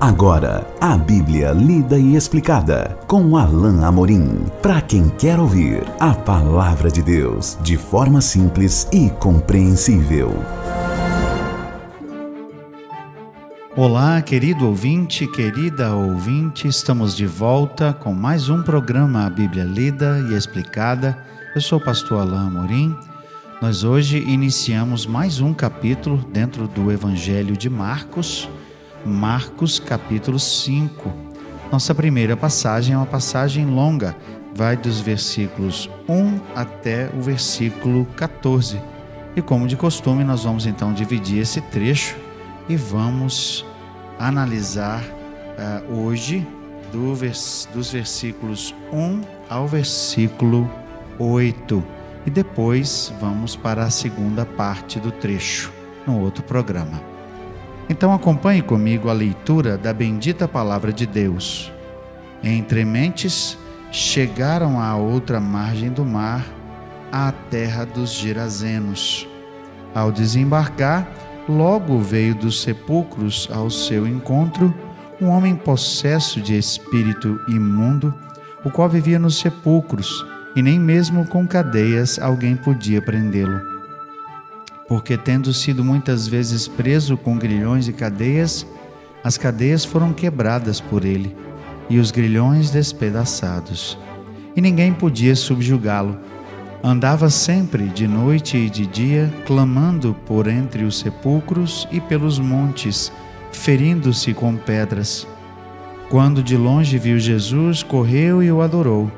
Agora, a Bíblia lida e explicada com Alain Amorim. Para quem quer ouvir a palavra de Deus de forma simples e compreensível. Olá, querido ouvinte, querida ouvinte, estamos de volta com mais um programa A Bíblia Lida e Explicada. Eu sou o pastor Alain Amorim. Nós hoje iniciamos mais um capítulo dentro do Evangelho de Marcos Marcos capítulo 5. Nossa primeira passagem é uma passagem longa, vai dos versículos 1 até o versículo 14. E como de costume, nós vamos então dividir esse trecho e vamos analisar uh, hoje do vers dos versículos 1 ao versículo 8. E depois vamos para a segunda parte do trecho no outro programa. Então acompanhe comigo a leitura da bendita palavra de Deus. Entre mentes, chegaram à outra margem do mar, à terra dos Gerazenos. Ao desembarcar, logo veio dos sepulcros ao seu encontro um homem possesso de espírito imundo, o qual vivia nos sepulcros, e nem mesmo com cadeias alguém podia prendê-lo porque, tendo sido muitas vezes preso com grilhões e cadeias, as cadeias foram quebradas por ele e os grilhões despedaçados. E ninguém podia subjugá-lo. Andava sempre, de noite e de dia, clamando por entre os sepulcros e pelos montes, ferindo-se com pedras. Quando de longe viu Jesus, correu e o adorou,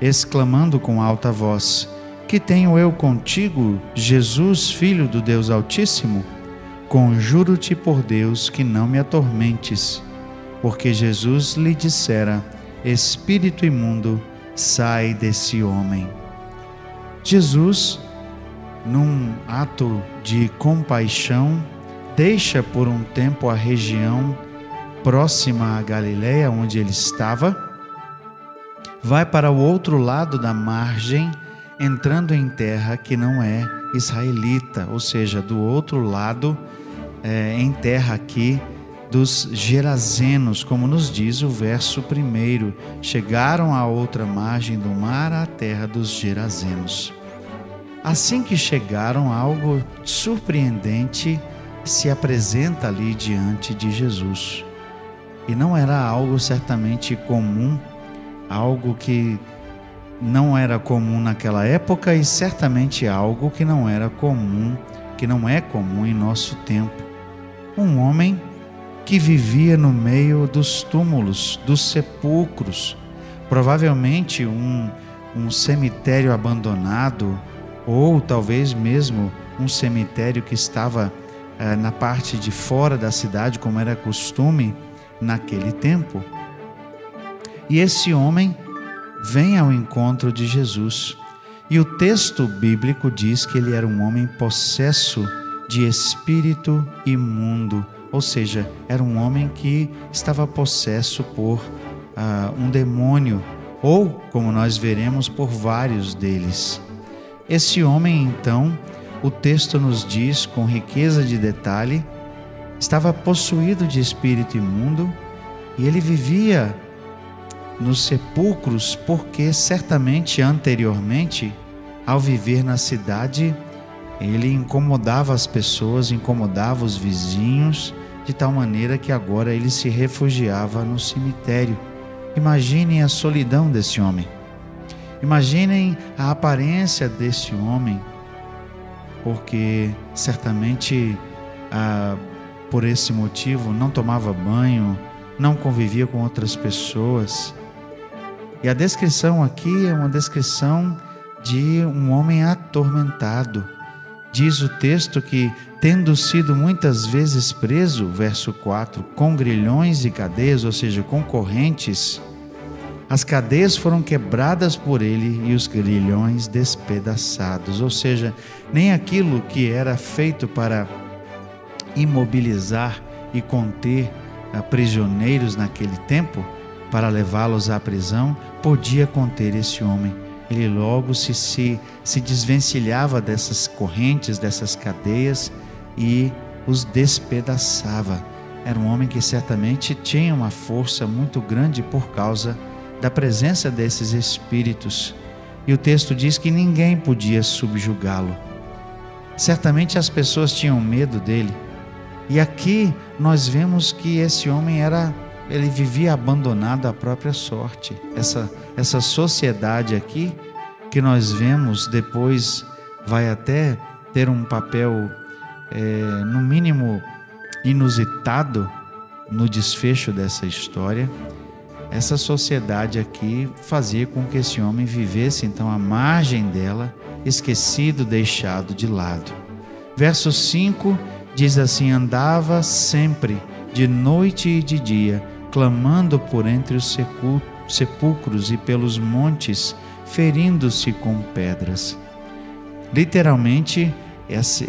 exclamando com alta voz: que tenho eu contigo, Jesus, filho do Deus Altíssimo? Conjuro-te por Deus que não me atormentes. Porque Jesus lhe dissera: Espírito imundo, sai desse homem. Jesus, num ato de compaixão, deixa por um tempo a região próxima à Galiléia, onde ele estava, vai para o outro lado da margem entrando em terra que não é israelita, ou seja, do outro lado, é, em terra aqui dos Gerazenos, como nos diz o verso primeiro, chegaram à outra margem do mar, à terra dos Gerazenos. Assim que chegaram, algo surpreendente se apresenta ali diante de Jesus. E não era algo certamente comum, algo que não era comum naquela época e certamente algo que não era comum, que não é comum em nosso tempo. Um homem que vivia no meio dos túmulos, dos sepulcros, provavelmente um, um cemitério abandonado, ou talvez mesmo um cemitério que estava eh, na parte de fora da cidade, como era costume naquele tempo. E esse homem vem ao encontro de Jesus. E o texto bíblico diz que ele era um homem possesso de espírito imundo, ou seja, era um homem que estava possesso por uh, um demônio, ou, como nós veremos, por vários deles. Esse homem, então, o texto nos diz com riqueza de detalhe, estava possuído de espírito imundo e ele vivia nos sepulcros, porque certamente anteriormente, ao viver na cidade, ele incomodava as pessoas, incomodava os vizinhos, de tal maneira que agora ele se refugiava no cemitério. Imaginem a solidão desse homem. Imaginem a aparência desse homem, porque certamente ah, por esse motivo não tomava banho, não convivia com outras pessoas e a descrição aqui é uma descrição de um homem atormentado. Diz o texto que, tendo sido muitas vezes preso, verso 4, com grilhões e cadeias, ou seja, com correntes, as cadeias foram quebradas por ele e os grilhões despedaçados. Ou seja, nem aquilo que era feito para imobilizar e conter ah, prisioneiros naquele tempo para levá-los à prisão, podia conter esse homem. Ele logo se, se, se desvencilhava dessas correntes, dessas cadeias e os despedaçava. era um homem que certamente tinha uma força muito grande por causa da presença desses espíritos. E o texto diz que ninguém podia subjugá-lo. Certamente as pessoas tinham medo dele. E aqui nós vemos que esse homem era ele vivia abandonado à própria sorte. Essa essa sociedade aqui que nós vemos depois vai até ter um papel é, no mínimo inusitado no desfecho dessa história. Essa sociedade aqui fazia com que esse homem vivesse então à margem dela, esquecido, deixado de lado. Verso 5 diz assim: Andava sempre, de noite e de dia, clamando por entre os sepulcros e pelos montes, ferindo-se com pedras. Literalmente, essa,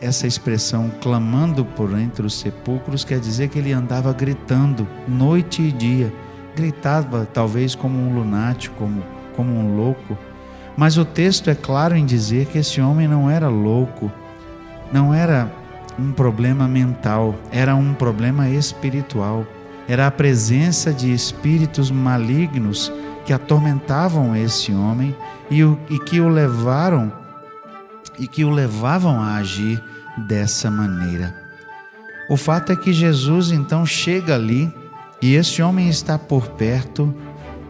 essa, expressão clamando por entre os sepulcros quer dizer que ele andava gritando noite e dia. Gritava talvez como um lunático, como, como um louco. Mas o texto é claro em dizer que esse homem não era louco, não era um problema mental, era um problema espiritual. Era a presença de espíritos malignos que atormentavam esse homem e, o, e que o levaram e que o levavam a agir dessa maneira. O fato é que Jesus então chega ali e esse homem está por perto,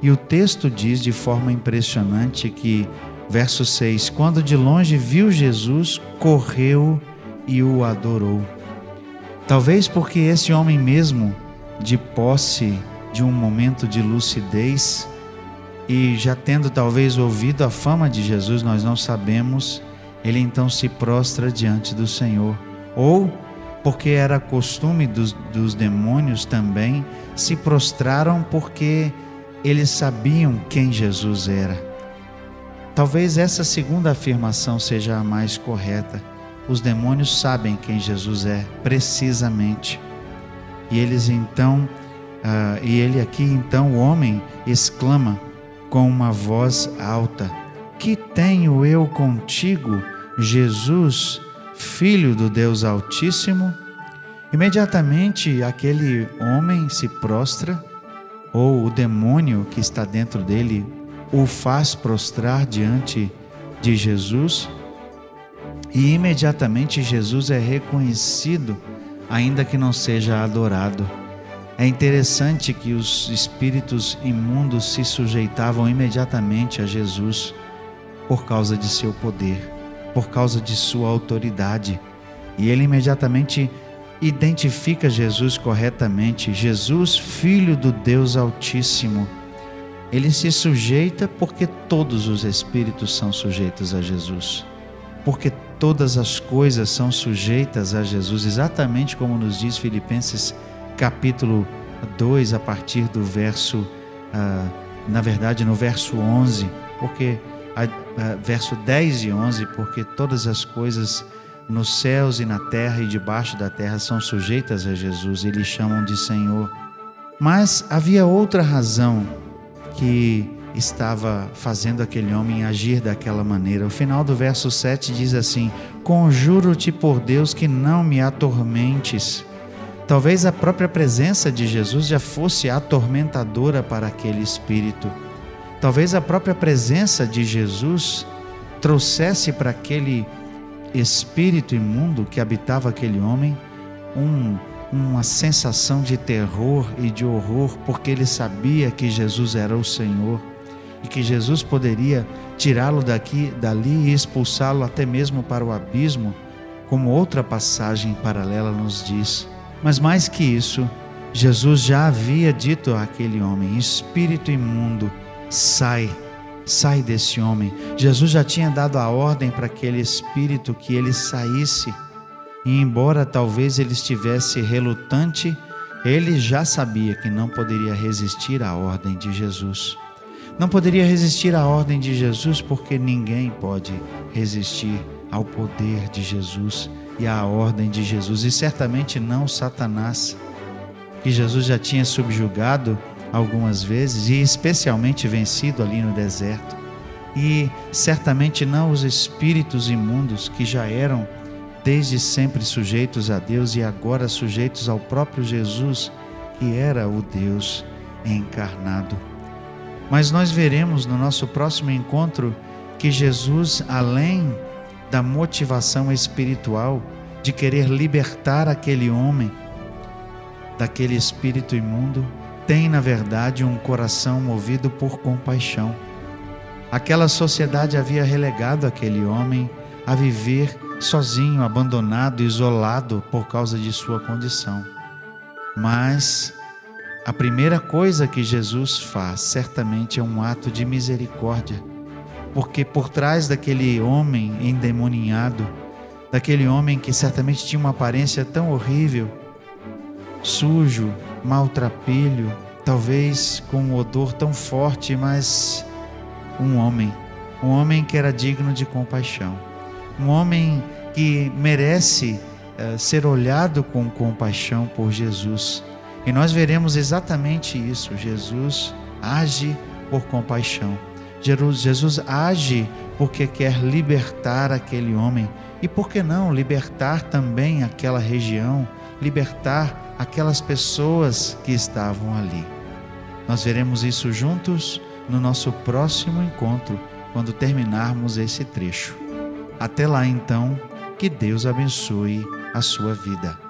e o texto diz de forma impressionante que, verso 6: Quando de longe viu Jesus, correu e o adorou. Talvez porque esse homem mesmo, de posse de um momento de lucidez, e já tendo talvez ouvido a fama de Jesus, nós não sabemos, ele então se prostra diante do Senhor. Ou, porque era costume dos, dos demônios também, se prostraram porque eles sabiam quem Jesus era. Talvez essa segunda afirmação seja a mais correta. Os demônios sabem quem Jesus é, precisamente. E eles então, uh, e ele aqui então, o homem, exclama com uma voz alta: que tenho eu contigo, Jesus, filho do Deus Altíssimo? Imediatamente aquele homem se prostra, ou o demônio que está dentro dele o faz prostrar diante de Jesus, e imediatamente Jesus é reconhecido, ainda que não seja adorado. É interessante que os espíritos imundos se sujeitavam imediatamente a Jesus por causa de seu poder, por causa de sua autoridade. E ele imediatamente identifica Jesus corretamente, Jesus, filho do Deus Altíssimo. Ele se sujeita porque todos os espíritos são sujeitos a Jesus. Porque todas as coisas são sujeitas a Jesus, exatamente como nos diz Filipenses capítulo 2, a partir do verso, uh, na verdade, no verso 11, porque verso 10 e 11, porque todas as coisas nos céus e na terra e debaixo da terra são sujeitas a Jesus e lhe chamam de Senhor. Mas havia outra razão que estava fazendo aquele homem agir daquela maneira. O final do verso 7 diz assim: Conjuro-te por Deus que não me atormentes. Talvez a própria presença de Jesus já fosse atormentadora para aquele espírito. Talvez a própria presença de Jesus trouxesse para aquele espírito imundo que habitava aquele homem um, uma sensação de terror e de horror, porque ele sabia que Jesus era o Senhor e que Jesus poderia tirá-lo daqui, dali e expulsá-lo até mesmo para o abismo, como outra passagem paralela nos diz. Mas mais que isso, Jesus já havia dito àquele homem: espírito imundo, sai, sai desse homem. Jesus já tinha dado a ordem para aquele espírito que ele saísse. E embora talvez ele estivesse relutante, ele já sabia que não poderia resistir à ordem de Jesus. Não poderia resistir à ordem de Jesus porque ninguém pode resistir ao poder de Jesus e à ordem de Jesus, e certamente não Satanás, que Jesus já tinha subjugado algumas vezes e especialmente vencido ali no deserto. E certamente não os espíritos imundos que já eram desde sempre sujeitos a Deus e agora sujeitos ao próprio Jesus, que era o Deus encarnado. Mas nós veremos no nosso próximo encontro que Jesus, além da motivação espiritual de querer libertar aquele homem daquele espírito imundo, tem na verdade um coração movido por compaixão. Aquela sociedade havia relegado aquele homem a viver sozinho, abandonado, isolado por causa de sua condição. Mas a primeira coisa que Jesus faz certamente é um ato de misericórdia, porque por trás daquele homem endemoninhado, daquele homem que certamente tinha uma aparência tão horrível, sujo, maltrapilho, talvez com um odor tão forte, mas um homem, um homem que era digno de compaixão, um homem que merece uh, ser olhado com compaixão por Jesus. E nós veremos exatamente isso. Jesus age por compaixão. Jesus age porque quer libertar aquele homem. E por que não libertar também aquela região, libertar aquelas pessoas que estavam ali? Nós veremos isso juntos no nosso próximo encontro, quando terminarmos esse trecho. Até lá então, que Deus abençoe a sua vida.